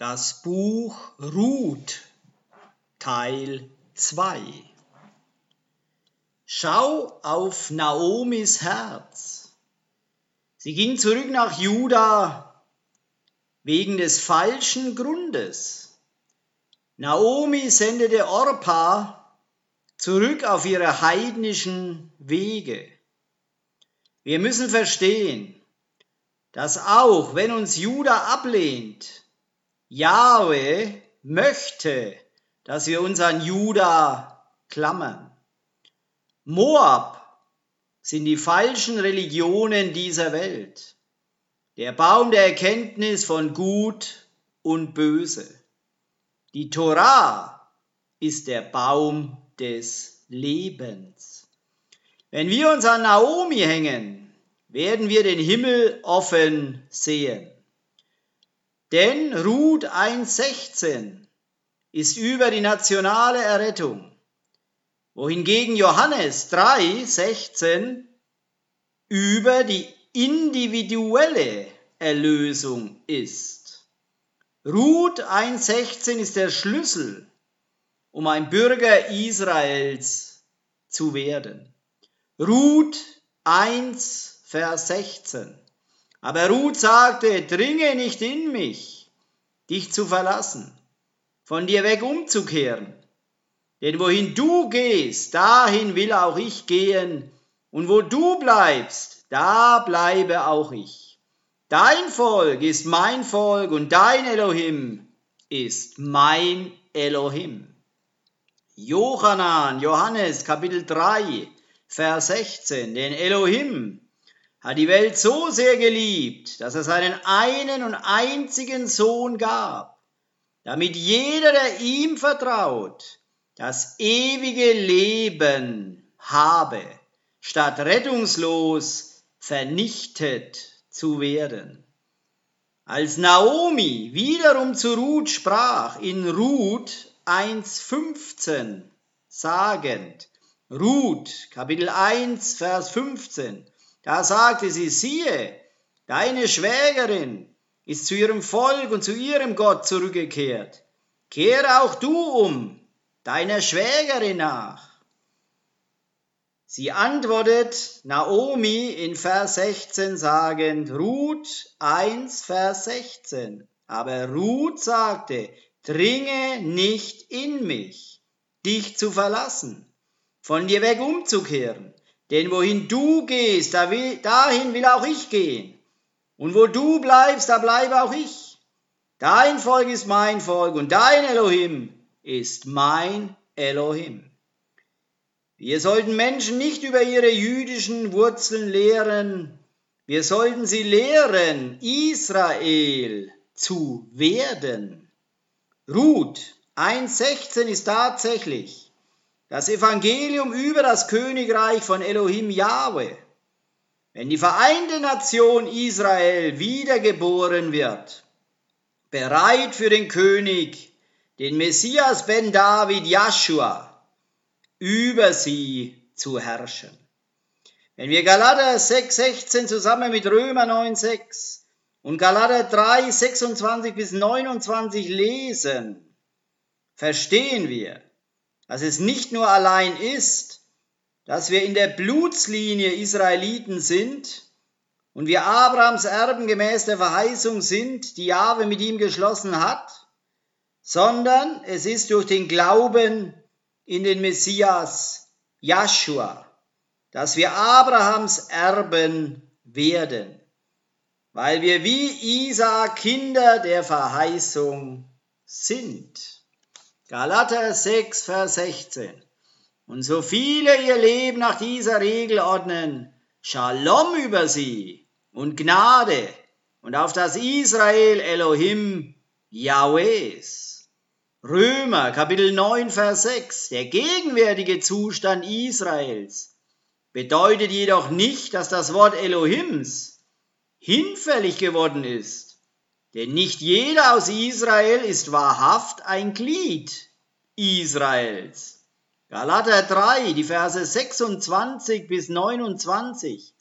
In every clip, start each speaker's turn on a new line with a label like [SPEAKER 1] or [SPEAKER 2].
[SPEAKER 1] Das Buch Ruth Teil 2 Schau auf Naomis Herz. Sie ging zurück nach Juda wegen des falschen Grundes. Naomi sendete Orpa zurück auf ihre heidnischen Wege. Wir müssen verstehen, dass auch wenn uns Juda ablehnt, Jahwe möchte, dass wir uns an Juda klammern. Moab sind die falschen Religionen dieser Welt. Der Baum der Erkenntnis von Gut und Böse. Die Torah ist der Baum des Lebens. Wenn wir uns an Naomi hängen, werden wir den Himmel offen sehen. Denn Ruth 1,16 ist über die nationale Errettung, wohingegen Johannes 3,16 über die individuelle Erlösung ist. Ruth 1,16 ist der Schlüssel, um ein Bürger Israels zu werden. Ruth 1, Vers 16. Aber Ruth sagte, dringe nicht in mich, dich zu verlassen, von dir weg umzukehren. Denn wohin du gehst, dahin will auch ich gehen, und wo du bleibst, da bleibe auch ich. Dein Volk ist mein Volk und dein Elohim ist mein Elohim. Johanan, Johannes Kapitel 3, Vers 16, den Elohim hat die Welt so sehr geliebt, dass er seinen einen und einzigen Sohn gab, damit jeder, der ihm vertraut, das ewige Leben habe, statt rettungslos vernichtet zu werden. Als Naomi wiederum zu Ruth sprach, in Ruth 1,15 sagend, Ruth, Kapitel 1, Vers 15, da sagte sie, siehe, deine Schwägerin ist zu ihrem Volk und zu ihrem Gott zurückgekehrt. Kehre auch du um, deiner Schwägerin nach. Sie antwortet Naomi in Vers 16 sagend, Ruth 1, Vers 16. Aber Ruth sagte, dringe nicht in mich, dich zu verlassen, von dir weg umzukehren. Denn wohin du gehst, dahin will auch ich gehen. Und wo du bleibst, da bleibe auch ich. Dein Volk ist mein Volk und dein Elohim ist mein Elohim. Wir sollten Menschen nicht über ihre jüdischen Wurzeln lehren. Wir sollten sie lehren, Israel zu werden. Ruth 1.16 ist tatsächlich das Evangelium über das Königreich von Elohim Yahweh. Wenn die vereinte Nation Israel wiedergeboren wird, bereit für den König, den Messias Ben David Joshua, über sie zu herrschen. Wenn wir Galater 6,16 zusammen mit Römer 9,6 und Galater 3, 26 bis 29 lesen, verstehen wir, dass es nicht nur allein ist, dass wir in der Blutslinie Israeliten sind und wir Abrahams Erben gemäß der Verheißung sind, die Jahwe mit ihm geschlossen hat, sondern es ist durch den Glauben in den Messias Joshua, dass wir Abrahams Erben werden, weil wir wie Isaak Kinder der Verheißung sind. Galater 6, Vers 16. Und so viele ihr Leben nach dieser Regel ordnen, Shalom über sie und Gnade und auf das Israel Elohim Yahwehs. Römer Kapitel 9, Vers 6. Der gegenwärtige Zustand Israels bedeutet jedoch nicht, dass das Wort Elohims hinfällig geworden ist denn nicht jeder aus Israel ist wahrhaft ein Glied Israels. Galater 3, die Verse 26 bis 29.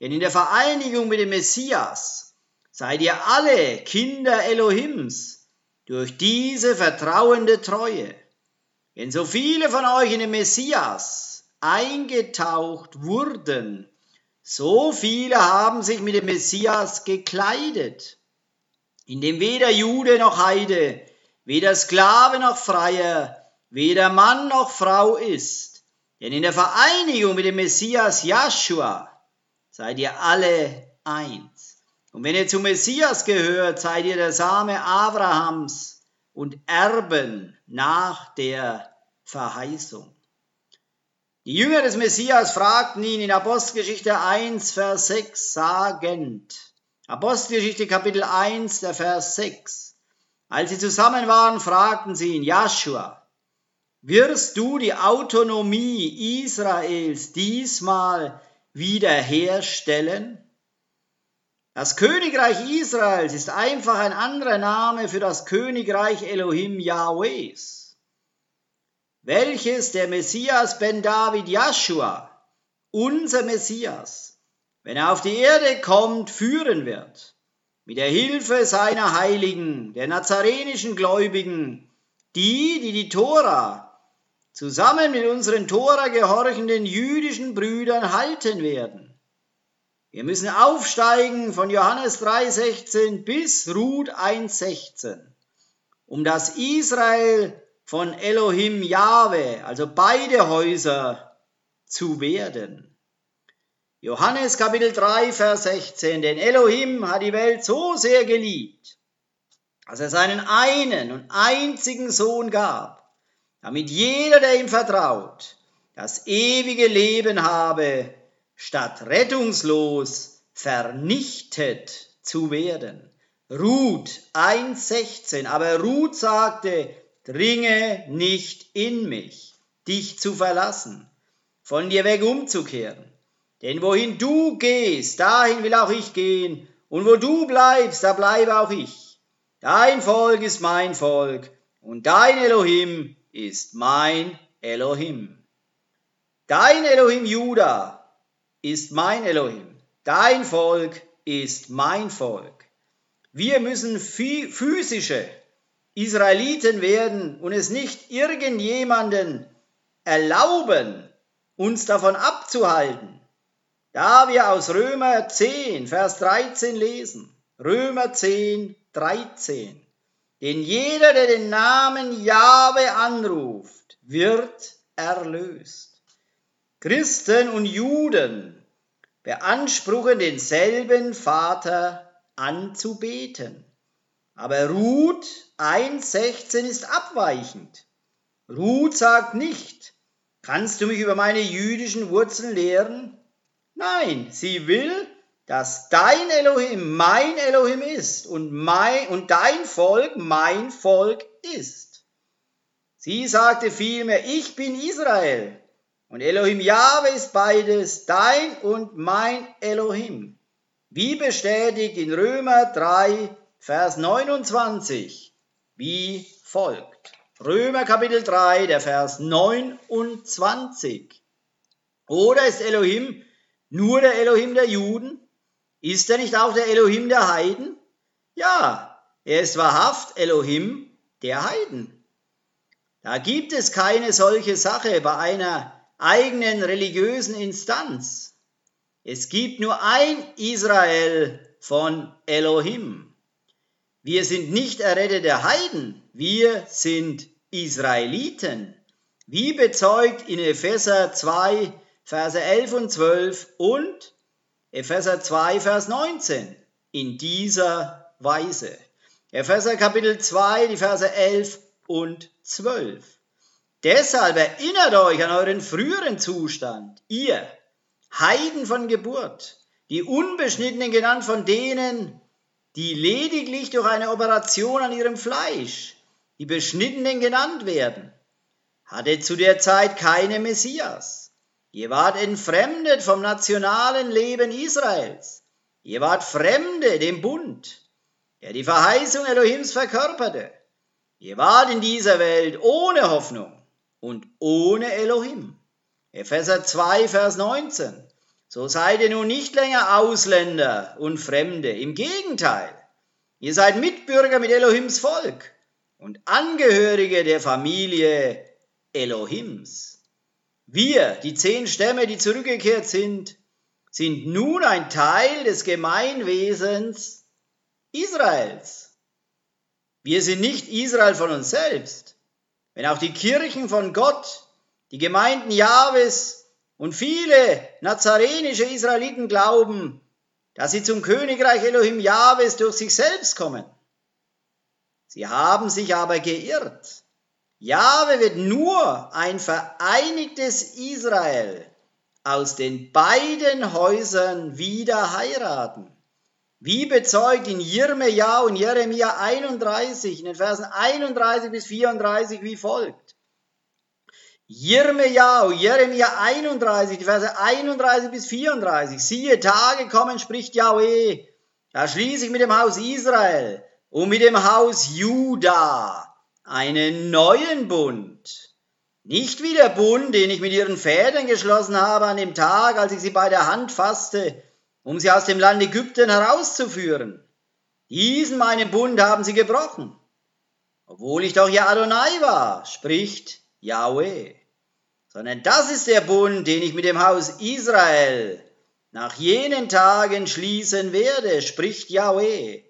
[SPEAKER 1] Denn in der Vereinigung mit dem Messias seid ihr alle Kinder Elohims, durch diese vertrauende Treue. Wenn so viele von euch in den Messias eingetaucht wurden, so viele haben sich mit dem Messias gekleidet, in dem weder Jude noch Heide, weder Sklave noch Freier, weder Mann noch Frau ist. Denn in der Vereinigung mit dem Messias Joshua seid ihr alle eins. Und wenn ihr zum Messias gehört, seid ihr der Same Abrahams und Erben nach der Verheißung. Die Jünger des Messias fragten ihn in Apostelgeschichte 1, Vers 6 sagend, Apostelgeschichte Kapitel 1, der Vers 6, als sie zusammen waren, fragten sie ihn, Joshua, wirst du die Autonomie Israels diesmal wiederherstellen? Das Königreich Israels ist einfach ein anderer Name für das Königreich Elohim Yahwehs, welches der Messias Ben David Joshua, unser Messias, wenn er auf die Erde kommt, führen wird, mit der Hilfe seiner Heiligen, der nazarenischen Gläubigen, die, die die Tora zusammen mit unseren Tora gehorchenden jüdischen Brüdern halten werden. Wir müssen aufsteigen von Johannes 3,16 bis Ruth 1,16, um das Israel von Elohim Jahwe, also beide Häuser, zu werden. Johannes Kapitel 3, Vers 16, denn Elohim hat die Welt so sehr geliebt, dass er seinen einen und einzigen Sohn gab, damit jeder, der ihm vertraut, das ewige Leben habe statt rettungslos vernichtet zu werden. Ruth 1,16. Aber Ruth sagte, dringe nicht in mich, dich zu verlassen, von dir weg umzukehren. Denn wohin du gehst, dahin will auch ich gehen, und wo du bleibst, da bleibe auch ich. Dein Volk ist mein Volk, und dein Elohim ist mein Elohim. Dein Elohim Judah ist mein Elohim. Dein Volk ist mein Volk. Wir müssen physische Israeliten werden und es nicht irgendjemanden erlauben, uns davon abzuhalten. Da wir aus Römer 10, Vers 13 lesen. Römer 10, 13. Denn jeder, der den Namen Jahwe anruft, wird erlöst. Christen und Juden beanspruchen denselben Vater anzubeten. Aber Ruth 1.16 ist abweichend. Ruth sagt nicht, kannst du mich über meine jüdischen Wurzeln lehren? Nein, sie will, dass dein Elohim mein Elohim ist und, mein, und dein Volk mein Volk ist. Sie sagte vielmehr, ich bin Israel und Elohim Jahwe ist beides, dein und mein Elohim. Wie bestätigt in Römer 3, Vers 29, wie folgt. Römer Kapitel 3, der Vers 29. Oder ist Elohim nur der Elohim der Juden? Ist er nicht auch der Elohim der Heiden? Ja, er ist wahrhaft Elohim der Heiden. Da gibt es keine solche Sache bei einer eigenen religiösen Instanz. Es gibt nur ein Israel von Elohim. Wir sind nicht errettete Heiden, wir sind Israeliten. Wie bezeugt in Epheser 2, Verse 11 und 12 und Epheser 2, Vers 19 in dieser Weise. Epheser Kapitel 2, die Verse 11 und 12. Deshalb erinnert euch an euren früheren Zustand, ihr Heiden von Geburt, die Unbeschnittenen genannt von denen, die lediglich durch eine Operation an ihrem Fleisch, die Beschnittenen genannt werden, hatte zu der Zeit keine Messias. Ihr wart entfremdet vom nationalen Leben Israels. Ihr wart Fremde dem Bund, der die Verheißung Elohims verkörperte. Ihr wart in dieser Welt ohne Hoffnung und ohne Elohim. Epheser 2, Vers 19. So seid ihr nun nicht länger Ausländer und Fremde. Im Gegenteil, ihr seid Mitbürger mit Elohims Volk und Angehörige der Familie Elohims. Wir, die zehn Stämme, die zurückgekehrt sind, sind nun ein Teil des Gemeinwesens Israels. Wir sind nicht Israel von uns selbst. Wenn auch die Kirchen von Gott, die Gemeinden Jahwes und viele nazarenische Israeliten glauben, dass sie zum Königreich Elohim Jahwes durch sich selbst kommen. Sie haben sich aber geirrt. Jahwe wird nur ein vereinigtes Israel aus den beiden Häusern wieder heiraten. Wie bezeugt in Jirmeja und Jeremia 31, in den Versen 31 bis 34 wie folgt. Jirmeja und Jeremia 31, die Verse 31 bis 34. Siehe, Tage kommen, spricht Yahweh, da schließe ich mit dem Haus Israel und mit dem Haus Juda einen neuen Bund. Nicht wie der Bund, den ich mit ihren Vätern geschlossen habe an dem Tag, als ich sie bei der Hand fasste, um sie aus dem Land Ägypten herauszuführen. Diesen meinen Bund haben sie gebrochen. Obwohl ich doch ja Adonai war, spricht Yahweh. Sondern das ist der Bund, den ich mit dem Haus Israel nach jenen Tagen schließen werde, spricht Yahweh.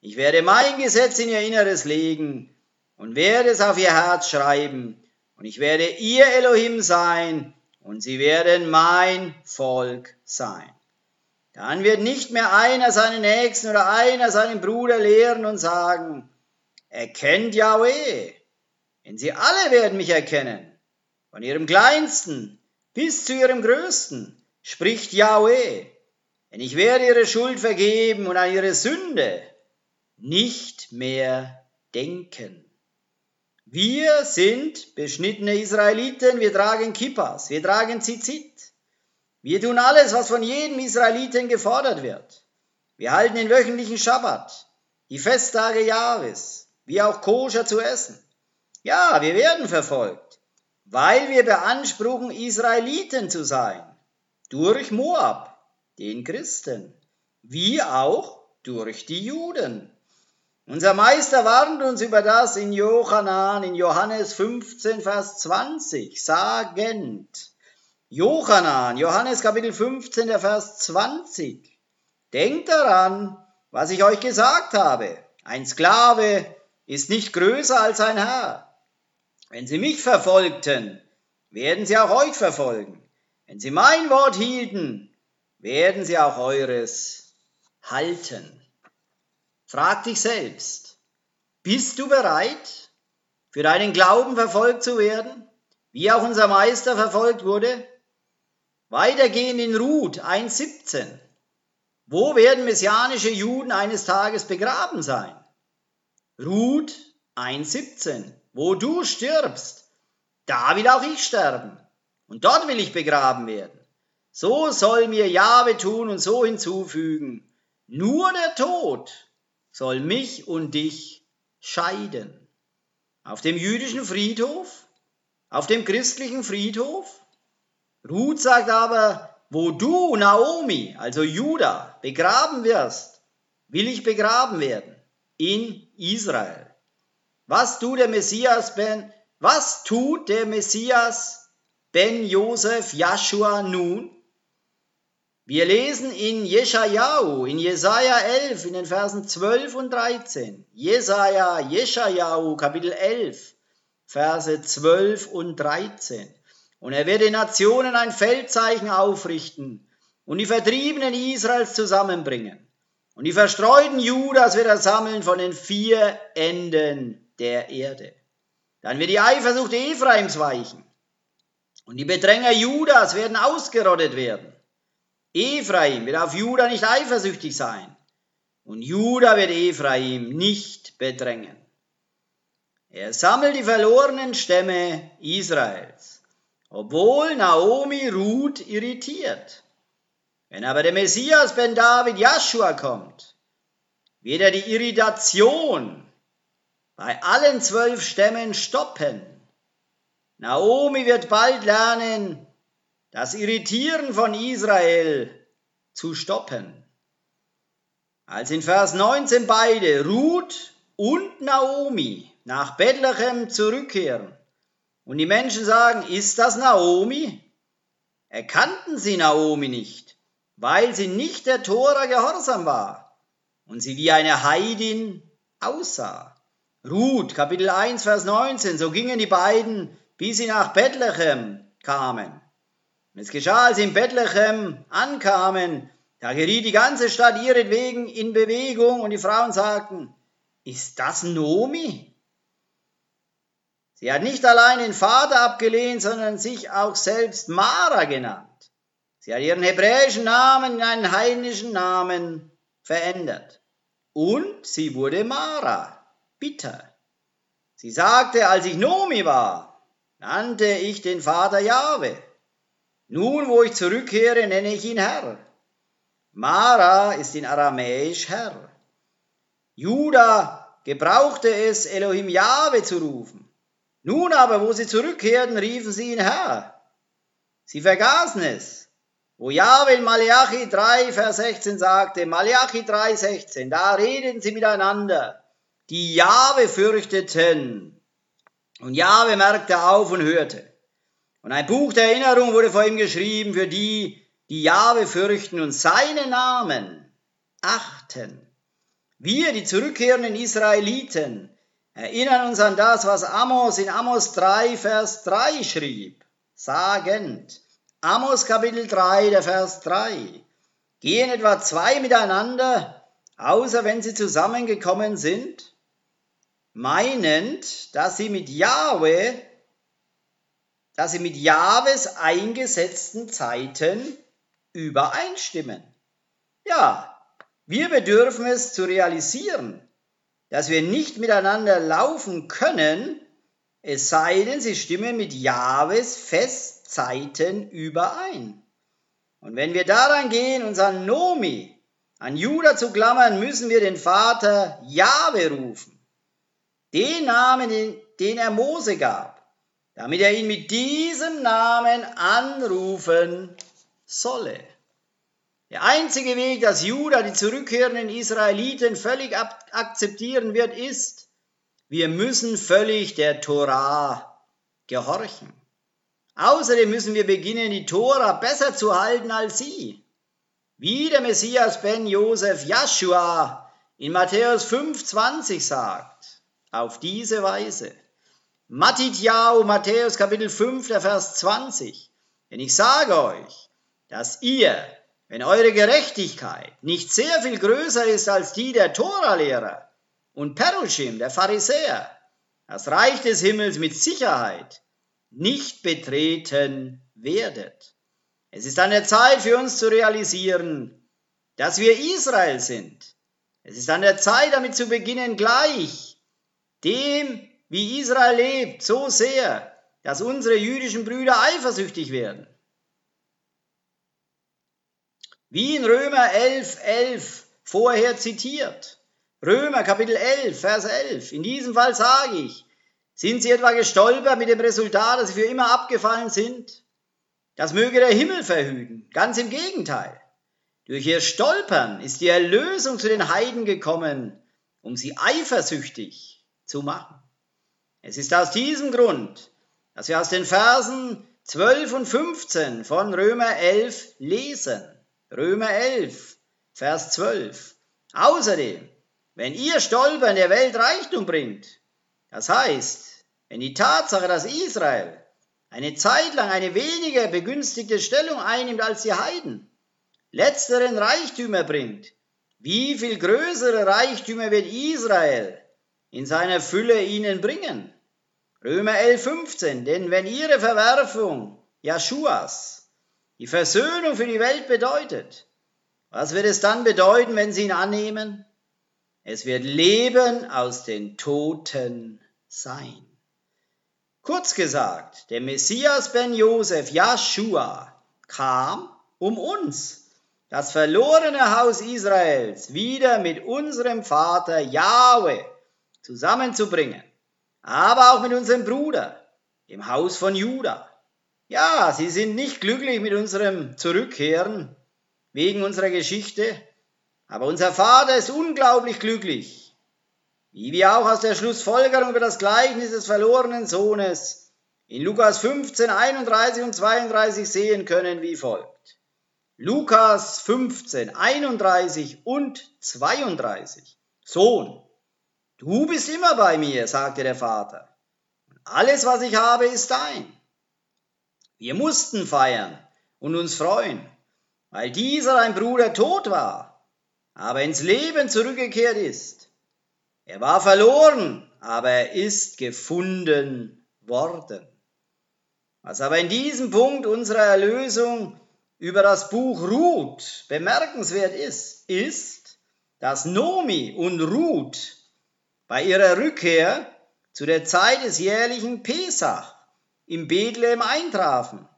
[SPEAKER 1] Ich werde mein Gesetz in ihr Inneres legen und werde es auf ihr Herz schreiben, und ich werde ihr Elohim sein, und sie werden mein Volk sein. Dann wird nicht mehr einer seinen Nächsten oder einer seinen Bruder lehren und sagen, erkennt Yahweh, denn sie alle werden mich erkennen, von ihrem Kleinsten bis zu ihrem Größten, spricht Yahweh, denn ich werde ihre Schuld vergeben und an ihre Sünde nicht mehr denken. Wir sind beschnittene Israeliten, wir tragen Kippas, wir tragen Zizit. Wir tun alles, was von jedem Israeliten gefordert wird. Wir halten den wöchentlichen Schabbat, die Festtage Jahres, wie auch koscher zu essen. Ja, wir werden verfolgt, weil wir beanspruchen, Israeliten zu sein, durch Moab, den Christen, wie auch durch die Juden. Unser Meister warnt uns über das in Johannan, in Johannes 15, Vers 20, sagend. Johannan, Johannes Kapitel 15, der Vers 20. Denkt daran, was ich euch gesagt habe. Ein Sklave ist nicht größer als ein Herr. Wenn sie mich verfolgten, werden sie auch euch verfolgen. Wenn sie mein Wort hielten, werden sie auch eures halten. Frag dich selbst, bist du bereit, für deinen Glauben verfolgt zu werden, wie auch unser Meister verfolgt wurde? Weitergehend in Ruth 1.17. Wo werden messianische Juden eines Tages begraben sein? Ruth 1.17. Wo du stirbst, da will auch ich sterben. Und dort will ich begraben werden. So soll mir Jahwe tun und so hinzufügen. Nur der Tod soll mich und dich scheiden. Auf dem jüdischen Friedhof, auf dem christlichen Friedhof. Ruth sagt aber, wo du, Naomi, also Judah, begraben wirst, will ich begraben werden, in Israel. Was tut der Messias ben, was tut der Messias ben Josef Joshua nun? Wir lesen in Jeschajahu, in Jesaja 11, in den Versen 12 und 13. Jesaja, Jeschajahu, Kapitel 11, Verse 12 und 13. Und er wird den Nationen ein Feldzeichen aufrichten und die Vertriebenen Israels zusammenbringen. Und die verstreuten Judas wird er sammeln von den vier Enden der Erde. Dann wird die Eifersucht Ephraims weichen. Und die Bedränger Judas werden ausgerottet werden. Ephraim wird auf Juda nicht eifersüchtig sein und Juda wird Ephraim nicht bedrängen. Er sammelt die verlorenen Stämme Israels, obwohl Naomi Ruth irritiert. Wenn aber der Messias Ben David Joshua kommt, wird er die Irritation bei allen zwölf Stämmen stoppen. Naomi wird bald lernen, das Irritieren von Israel zu stoppen. Als in Vers 19 beide, Ruth und Naomi nach Bethlehem zurückkehren und die Menschen sagen, ist das Naomi? Erkannten sie Naomi nicht, weil sie nicht der Tora gehorsam war und sie wie eine Heidin aussah. Ruth, Kapitel 1, Vers 19, so gingen die beiden, bis sie nach Bethlehem kamen. Und es geschah, als sie in Bethlehem ankamen, da geriet die ganze Stadt ihretwegen in Bewegung und die Frauen sagten, ist das Nomi? Sie hat nicht allein den Vater abgelehnt, sondern sich auch selbst Mara genannt. Sie hat ihren hebräischen Namen in einen heidnischen Namen verändert. Und sie wurde Mara, bitter. Sie sagte, als ich Nomi war, nannte ich den Vater Jahwe. Nun, wo ich zurückkehre, nenne ich ihn Herr. Mara ist in Aramäisch Herr. Judah gebrauchte es, Elohim Jahwe zu rufen. Nun aber, wo sie zurückkehrten, riefen sie ihn Herr. Sie vergaßen es. Wo Jahwe in Malachi 3, Vers 16 sagte, Malachi 3, 16, da redeten sie miteinander, die Jahwe fürchteten. Und Jahwe merkte auf und hörte. Und ein Buch der Erinnerung wurde vor ihm geschrieben für die, die Jahwe fürchten und seinen Namen achten. Wir, die zurückkehrenden Israeliten, erinnern uns an das, was Amos in Amos 3, Vers 3 schrieb, sagend, Amos Kapitel 3, der Vers 3, gehen etwa zwei miteinander, außer wenn sie zusammengekommen sind, meinend, dass sie mit Jahwe, dass sie mit Jahwes eingesetzten Zeiten übereinstimmen. Ja, wir bedürfen es zu realisieren, dass wir nicht miteinander laufen können, es sei denn, sie stimmen mit Jahwes Festzeiten überein. Und wenn wir daran gehen, uns an Nomi, an Judah zu klammern, müssen wir den Vater Jahwe rufen. Den Namen, den er Mose gab, damit er ihn mit diesem Namen anrufen solle. Der einzige Weg, dass Judah die zurückkehrenden Israeliten völlig akzeptieren wird, ist, wir müssen völlig der Torah gehorchen. Außerdem müssen wir beginnen, die Tora besser zu halten als sie. Wie der Messias Ben Josef Joshua in Matthäus 5,20 sagt, auf diese Weise. Matityahu, Matthäus Kapitel 5, der Vers 20. Denn ich sage euch, dass ihr, wenn eure Gerechtigkeit nicht sehr viel größer ist als die der Toralehrer und Perushim, der Pharisäer, das Reich des Himmels mit Sicherheit nicht betreten werdet. Es ist an der Zeit für uns zu realisieren, dass wir Israel sind. Es ist an der Zeit damit zu beginnen, gleich dem, wie Israel lebt, so sehr, dass unsere jüdischen Brüder eifersüchtig werden. Wie in Römer 11, 11 vorher zitiert. Römer Kapitel 11, Vers 11. In diesem Fall sage ich, sind sie etwa gestolpert mit dem Resultat, dass sie für immer abgefallen sind? Das möge der Himmel verhüten. Ganz im Gegenteil. Durch ihr Stolpern ist die Erlösung zu den Heiden gekommen, um sie eifersüchtig zu machen. Es ist aus diesem Grund, dass wir aus den Versen 12 und 15 von Römer 11 lesen. Römer 11, Vers 12. Außerdem, wenn ihr Stolpern der Welt Reichtum bringt, das heißt, wenn die Tatsache, dass Israel eine Zeit lang eine weniger begünstigte Stellung einnimmt als die Heiden, letzteren Reichtümer bringt, wie viel größere Reichtümer wird Israel in seiner Fülle ihnen bringen? Römer 11, 15. Denn wenn ihre Verwerfung Jeschuas die Versöhnung für die Welt bedeutet. Was wird es dann bedeuten, wenn sie ihn annehmen? Es wird Leben aus den Toten sein. Kurz gesagt, der Messias ben Josef, Joshua, kam, um uns, das verlorene Haus Israels, wieder mit unserem Vater Yahweh zusammenzubringen, aber auch mit unserem Bruder, dem Haus von Judah. Ja, sie sind nicht glücklich mit unserem Zurückkehren wegen unserer Geschichte, aber unser Vater ist unglaublich glücklich, wie wir auch aus der Schlussfolgerung über das Gleichnis des verlorenen Sohnes in Lukas 15, 31 und 32 sehen können wie folgt. Lukas 15, 31 und 32. Sohn, du bist immer bei mir, sagte der Vater. Alles, was ich habe, ist dein. Wir mussten feiern und uns freuen, weil dieser ein Bruder tot war, aber ins Leben zurückgekehrt ist. Er war verloren, aber er ist gefunden worden. Was aber in diesem Punkt unserer Erlösung über das Buch Ruth bemerkenswert ist, ist, dass Nomi und Ruth bei ihrer Rückkehr zu der Zeit des jährlichen Pesach im Bethlehem eintrafen,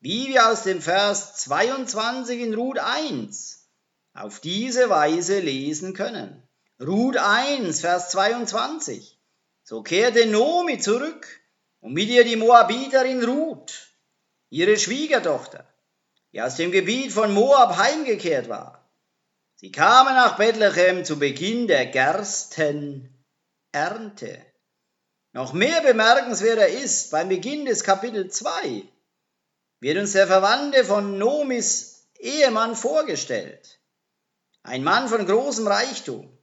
[SPEAKER 1] wie wir aus dem Vers 22 in Ruth 1 auf diese Weise lesen können. Ruth 1, Vers 22. So kehrte Nomi zurück und mit ihr die Moabiterin Ruth, ihre Schwiegertochter, die aus dem Gebiet von Moab heimgekehrt war. Sie kamen nach Bethlehem zu Beginn der Gerstenernte. Noch mehr bemerkenswerter ist, beim Beginn des Kapitel 2 wird uns der Verwandte von Nomis Ehemann vorgestellt. Ein Mann von großem Reichtum,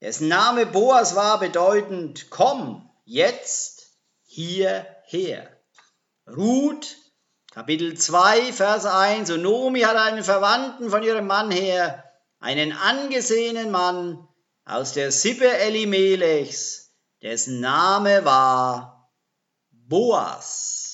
[SPEAKER 1] dessen Name Boas war bedeutend, komm jetzt hierher. Ruth, Kapitel 2, Vers 1, und Nomi hat einen Verwandten von ihrem Mann her, einen angesehenen Mann aus der Sippe Elimelechs, dessen Name war Boas.